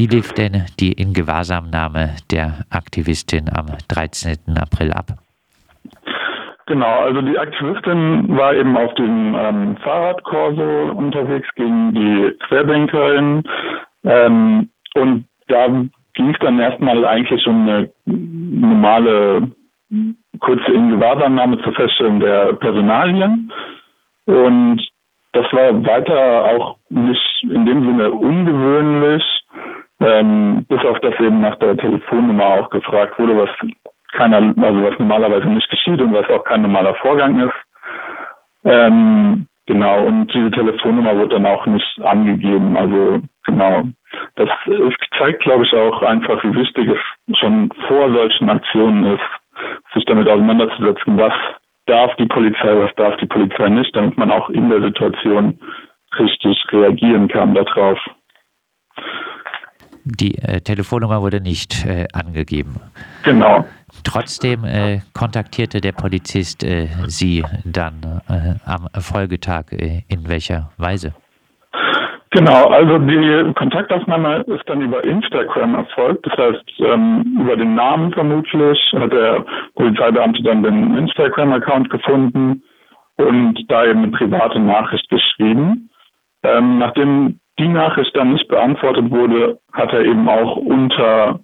Wie lief denn die Ingewahrsamnahme der Aktivistin am 13. April ab? Genau, also die Aktivistin war eben auf dem ähm, Fahrradkorso unterwegs gegen die Querdenkerin ähm, und da ging es dann erstmal eigentlich um eine normale kurze Ingewahrsamnahme zur Feststellung der Personalien und das war weiter auch nicht in dem Sinne ungewöhnlich, ähm, bis auf das eben nach der Telefonnummer auch gefragt wurde, was keiner, also was normalerweise nicht geschieht und was auch kein normaler Vorgang ist. Ähm, genau, und diese Telefonnummer wird dann auch nicht angegeben. Also genau. Das zeigt, glaube ich, auch einfach, wie wichtig es schon vor solchen Aktionen ist, sich damit auseinanderzusetzen, was darf die Polizei, was darf die Polizei nicht, damit man auch in der Situation richtig reagieren kann darauf. Die äh, Telefonnummer wurde nicht äh, angegeben. Genau. Trotzdem äh, kontaktierte der Polizist äh, Sie dann äh, am Folgetag. Äh, in welcher Weise? Genau, also die Kontaktaufnahme ist dann über Instagram erfolgt. Das heißt, ähm, über den Namen vermutlich hat der Polizeibeamte dann den Instagram-Account gefunden und da eben eine private Nachricht geschrieben. Ähm, nachdem die Nachricht dann nicht beantwortet wurde, hat er eben auch unter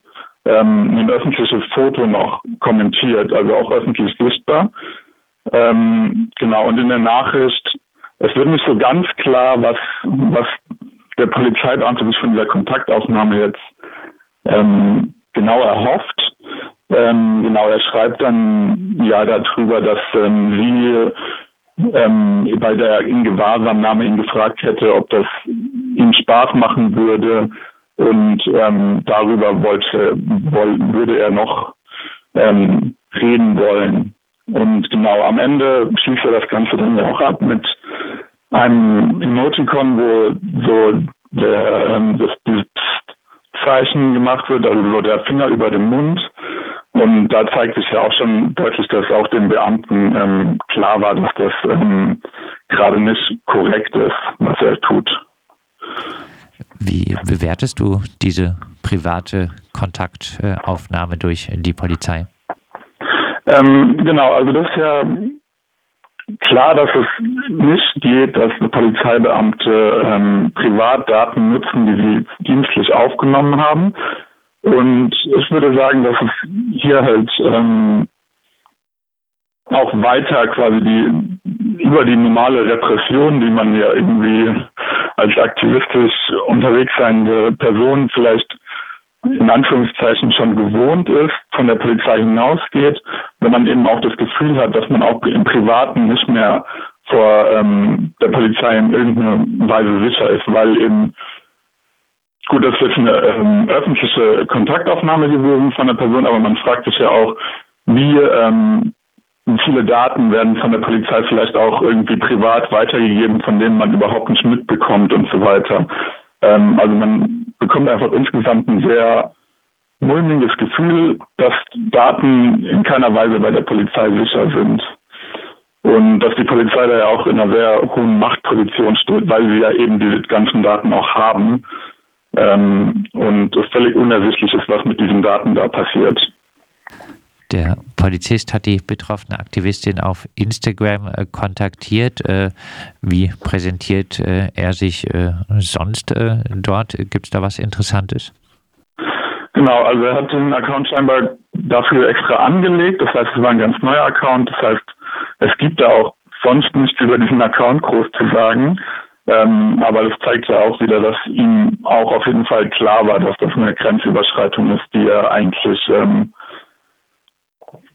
ähm, ein öffentliches Foto noch kommentiert, also auch öffentlich sichtbar. Ähm, genau, und in der Nachricht, es wird nicht so ganz klar, was, was der Polizeibeamte sich von dieser Kontaktaufnahme jetzt ähm, genau erhofft. Ähm, genau, er schreibt dann ja darüber, dass ähm, sie ähm, bei der Ingewahrsamnahme ihn gefragt hätte, ob das ihm Spaß machen würde, und ähm, darüber wollte, woll, würde er noch ähm, reden wollen. Und genau am Ende schließt er das Ganze dann ja auch ab mit einem Emoticon, wo so der, ähm, das, das Zeichen gemacht wird, also so der Finger über dem Mund. Und da zeigt sich ja auch schon deutlich, dass auch den Beamten ähm, klar war, dass das ähm, gerade nicht korrekt ist, was er tut. Wie bewertest du diese private Kontaktaufnahme durch die Polizei? Ähm, genau, also das ist ja klar, dass es nicht geht, dass Polizeibeamte ähm, Privatdaten nutzen, die sie dienstlich aufgenommen haben. Und ich würde sagen, dass es hier halt ähm, auch weiter quasi die über die normale Repression, die man ja irgendwie als aktivistisch unterwegs seiende Person vielleicht in Anführungszeichen schon gewohnt ist, von der Polizei hinausgeht, wenn man eben auch das Gefühl hat, dass man auch im Privaten nicht mehr vor ähm, der Polizei in irgendeiner Weise sicher ist, weil eben gut, das ist jetzt eine ähm, öffentliche Kontaktaufnahme gewesen von der Person, aber man fragt sich ja auch, wie ähm, viele Daten werden von der Polizei vielleicht auch irgendwie privat weitergegeben, von denen man überhaupt nicht mitbekommt und so weiter. Ähm, also man bekommt einfach insgesamt ein sehr mulmiges Gefühl, dass Daten in keiner Weise bei der Polizei sicher sind. Und dass die Polizei da ja auch in einer sehr hohen Machtposition steht, weil sie ja eben diese ganzen Daten auch haben. Ähm, und völlig unersichtlich ist, was mit diesen Daten da passiert. Der Polizist hat die betroffene Aktivistin auf Instagram äh, kontaktiert. Äh, wie präsentiert äh, er sich äh, sonst äh, dort? Gibt es da was Interessantes? Genau, also er hat den Account scheinbar dafür extra angelegt. Das heißt, es war ein ganz neuer Account. Das heißt, es gibt da auch sonst nichts über diesen Account groß zu sagen. Ähm, aber das zeigt ja auch wieder, dass ihm auch auf jeden Fall klar war, dass das eine Grenzüberschreitung ist, die er eigentlich ähm,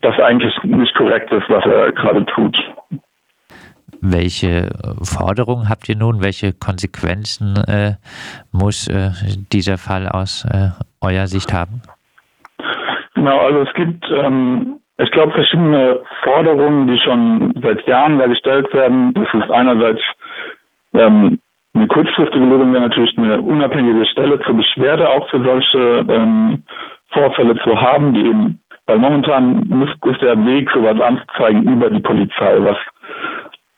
das eigentlich nicht korrekt ist, was er gerade tut. Welche Forderungen habt ihr nun? Welche Konsequenzen äh, muss äh, dieser Fall aus äh, eurer Sicht haben? Genau, also es gibt, ähm, ich glaube, verschiedene Forderungen, die schon seit Jahren da gestellt werden. Das ist einerseits ähm, eine kurzfristige Lösung wäre natürlich eine unabhängige Stelle zur Beschwerde auch für solche ähm, Vorfälle zu haben, die eben weil momentan ist der Weg, sowas anzuzeigen über die Polizei, was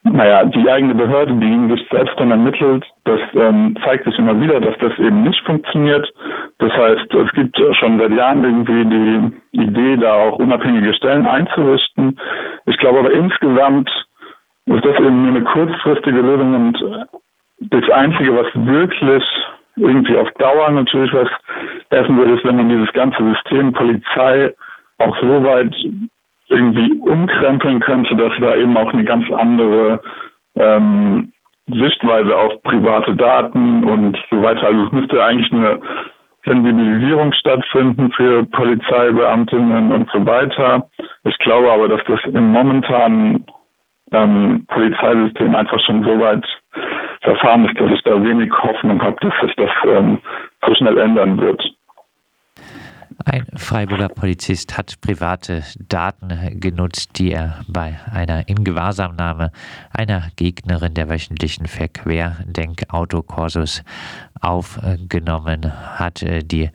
naja, die eigene Behörde, die gegen sich selbst dann ermittelt, das ähm, zeigt sich immer wieder, dass das eben nicht funktioniert. Das heißt, es gibt schon seit Jahren irgendwie die Idee, da auch unabhängige Stellen einzurichten. Ich glaube aber insgesamt ist das eben nur eine kurzfristige Lösung und das Einzige, was wirklich irgendwie auf Dauer natürlich was helfen würde, ist, wenn man dieses ganze System Polizei auch so weit irgendwie umkrempeln könnte, dass da eben auch eine ganz andere ähm, Sichtweise auf private Daten und so weiter. Also es müsste eigentlich eine Sensibilisierung stattfinden für Polizeibeamtinnen und so weiter. Ich glaube aber, dass das im momentanen ähm, Polizeisystem einfach schon so weit verfahren ist, dass ich da wenig Hoffnung habe, dass sich das ähm, so schnell ändern wird. Ein Freiburger Polizist hat private Daten genutzt, die er bei einer Ingewahrsamnahme einer Gegnerin der wöchentlichen Verquerdenk-Autokursus aufgenommen hat. Die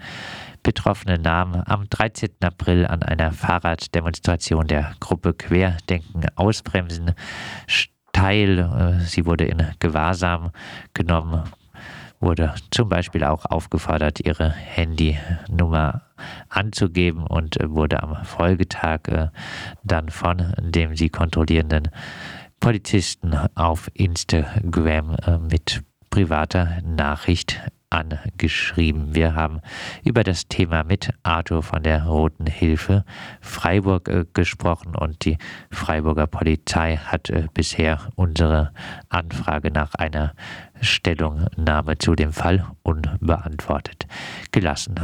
betroffenen Namen am 13. April an einer Fahrraddemonstration der Gruppe Querdenken ausbremsen teil. Sie wurde in Gewahrsam genommen wurde zum Beispiel auch aufgefordert, ihre Handynummer anzugeben und wurde am Folgetag äh, dann von dem sie kontrollierenden Polizisten auf Instagram äh, mit privater Nachricht angeschrieben. Wir haben über das Thema mit Arthur von der Roten Hilfe Freiburg äh, gesprochen und die Freiburger Polizei hat äh, bisher unsere Anfrage nach einer Stellungnahme zu dem Fall unbeantwortet gelassen.